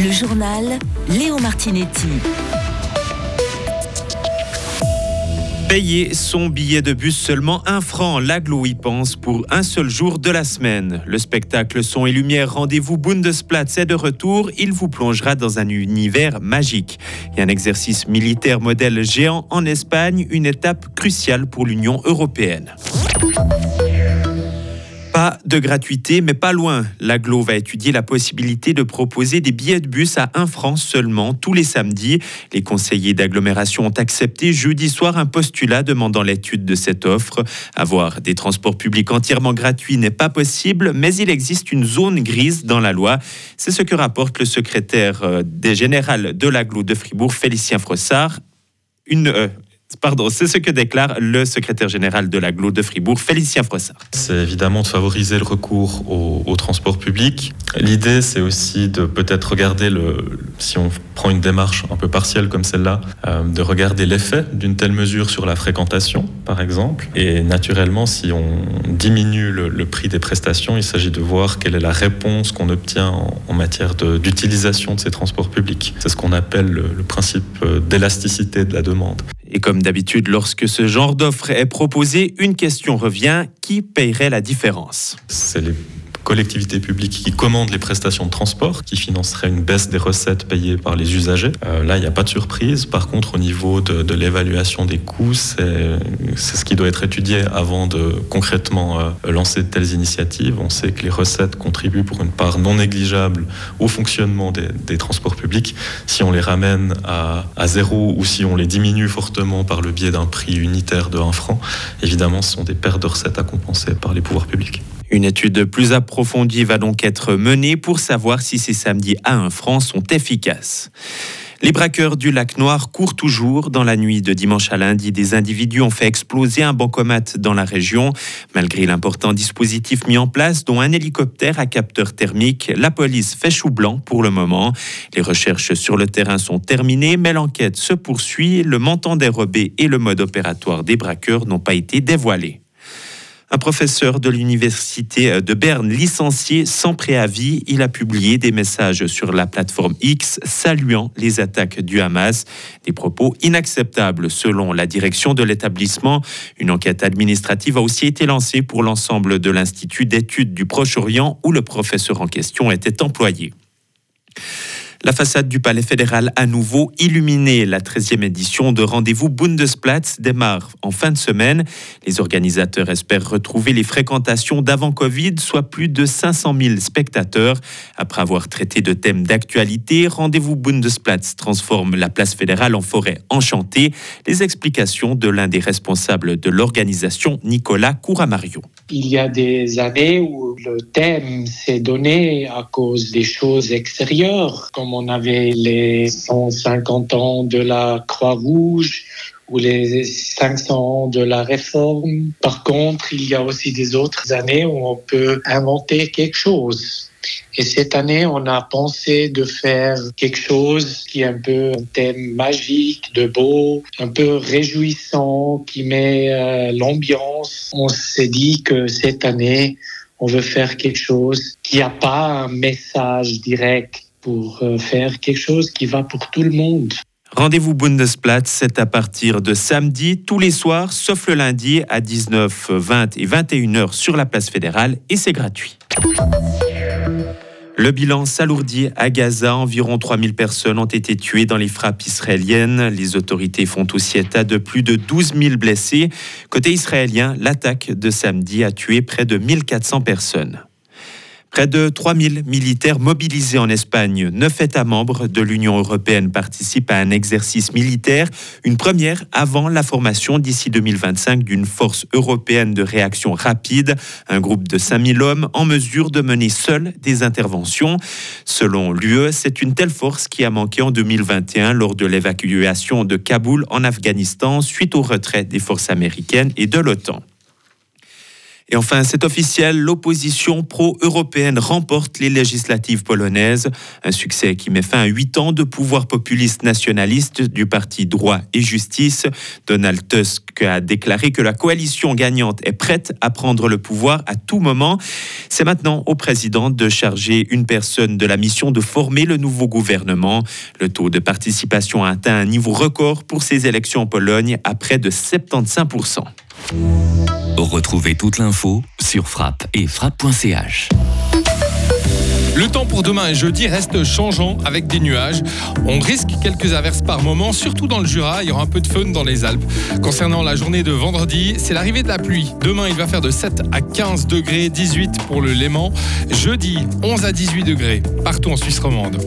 Le journal Léo Martinetti. Payer son billet de bus seulement un franc, l'aglo y pense pour un seul jour de la semaine. Le spectacle Son et Lumière Rendez-vous Bundesplatz est de retour. Il vous plongera dans un univers magique. Et un exercice militaire modèle géant en Espagne, une étape cruciale pour l'Union européenne. Pas de gratuité, mais pas loin. L'aglo va étudier la possibilité de proposer des billets de bus à 1 franc seulement tous les samedis. Les conseillers d'agglomération ont accepté jeudi soir un postulat demandant l'étude de cette offre. Avoir des transports publics entièrement gratuits n'est pas possible, mais il existe une zone grise dans la loi. C'est ce que rapporte le secrétaire euh, des général de l'aglo de Fribourg, Félicien Frossard. Une, euh, Pardon, c'est ce que déclare le secrétaire général de l'aglo de Fribourg, Félicien Froissart. C'est évidemment de favoriser le recours au, transport public. L'idée, c'est aussi de peut-être regarder, le, si on prend une démarche un peu partielle comme celle-là, euh, de regarder l'effet d'une telle mesure sur la fréquentation, par exemple. Et naturellement, si on diminue le, prix des prestations, il s'agit de voir quelle est la réponse qu'on obtient en, matière d'utilisation de, ces transports publics. C'est ce qu'on appelle le principe euh, d'élasticité de la demande. Et comme d'habitude, lorsque ce genre d'offre est proposé, une question revient qui paierait la différence? Collectivités publiques qui commandent les prestations de transport, qui financeraient une baisse des recettes payées par les usagers. Euh, là, il n'y a pas de surprise. Par contre, au niveau de, l'évaluation des coûts, c'est ce qui doit être étudié avant de concrètement euh, lancer de telles initiatives. On sait que les recettes contribuent pour une part non négligeable au fonctionnement des, transports publics. Si on les ramène à, à, zéro ou si on les diminue fortement par le biais d'un prix unitaire de 1 franc, évidemment, ce sont des pertes de recettes à compenser par les pouvoirs publics. Une étude plus approfondie va donc être menée pour savoir si ces samedis à 1 franc sont efficaces. Les braqueurs du lac Noir courent toujours. Dans la nuit de dimanche à lundi, des individus ont fait exploser un bancomat dans la région. Malgré l'important dispositif mis en place, dont un hélicoptère à capteur thermique, la police fait chou blanc pour le moment. Les recherches sur le terrain sont terminées, mais l'enquête se poursuit. Le montant dérobé et le mode opératoire des braqueurs n'ont pas été dévoilés. Un professeur de l'université de Berne, licencié sans préavis, il a publié des messages sur la plateforme X saluant les attaques du Hamas. Des propos inacceptables selon la direction de l'établissement. Une enquête administrative a aussi été lancée pour l'ensemble de l'Institut d'études du Proche-Orient où le professeur en question était employé. La façade du Palais fédéral à nouveau illuminée. La 13e édition de Rendez-vous Bundesplatz démarre en fin de semaine. Les organisateurs espèrent retrouver les fréquentations d'avant Covid, soit plus de 500 000 spectateurs. Après avoir traité de thèmes d'actualité, Rendez-vous Bundesplatz transforme la place fédérale en forêt enchantée. Les explications de l'un des responsables de l'organisation, Nicolas Couramario. Il y a des années où le thème s'est donné à cause des choses extérieures, on avait les 150 ans de la Croix-Rouge ou les 500 ans de la Réforme. Par contre, il y a aussi des autres années où on peut inventer quelque chose. Et cette année, on a pensé de faire quelque chose qui est un peu un thème magique, de beau, un peu réjouissant, qui met euh, l'ambiance. On s'est dit que cette année, on veut faire quelque chose qui n'a pas un message direct pour euh, faire quelque chose qui va pour tout le monde. Rendez-vous Bundesplatz, c'est à partir de samedi, tous les soirs, sauf le lundi à 19, 20 et 21 heures sur la place fédérale et c'est gratuit. Le bilan s'alourdit à Gaza. Environ 3000 personnes ont été tuées dans les frappes israéliennes. Les autorités font aussi état de plus de 12 000 blessés. Côté israélien, l'attaque de samedi a tué près de 1400 personnes. Près de 3000 militaires mobilisés en Espagne. Neuf États membres de l'Union européenne participent à un exercice militaire, une première avant la formation d'ici 2025 d'une force européenne de réaction rapide, un groupe de 5000 hommes en mesure de mener seul des interventions. Selon l'UE, c'est une telle force qui a manqué en 2021 lors de l'évacuation de Kaboul en Afghanistan suite au retrait des forces américaines et de l'OTAN. Et enfin, c'est officiel, l'opposition pro-européenne remporte les législatives polonaises. Un succès qui met fin à huit ans de pouvoir populiste nationaliste du parti Droit et Justice. Donald Tusk a déclaré que la coalition gagnante est prête à prendre le pouvoir à tout moment. C'est maintenant au président de charger une personne de la mission de former le nouveau gouvernement. Le taux de participation a atteint un niveau record pour ces élections en Pologne à près de 75%. Retrouvez toute l'info sur frappe et frappe.ch. Le temps pour demain et jeudi reste changeant avec des nuages. On risque quelques averses par moment, surtout dans le Jura. Il y aura un peu de fun dans les Alpes. Concernant la journée de vendredi, c'est l'arrivée de la pluie. Demain, il va faire de 7 à 15 degrés, 18 pour le Léman. Jeudi, 11 à 18 degrés partout en Suisse romande.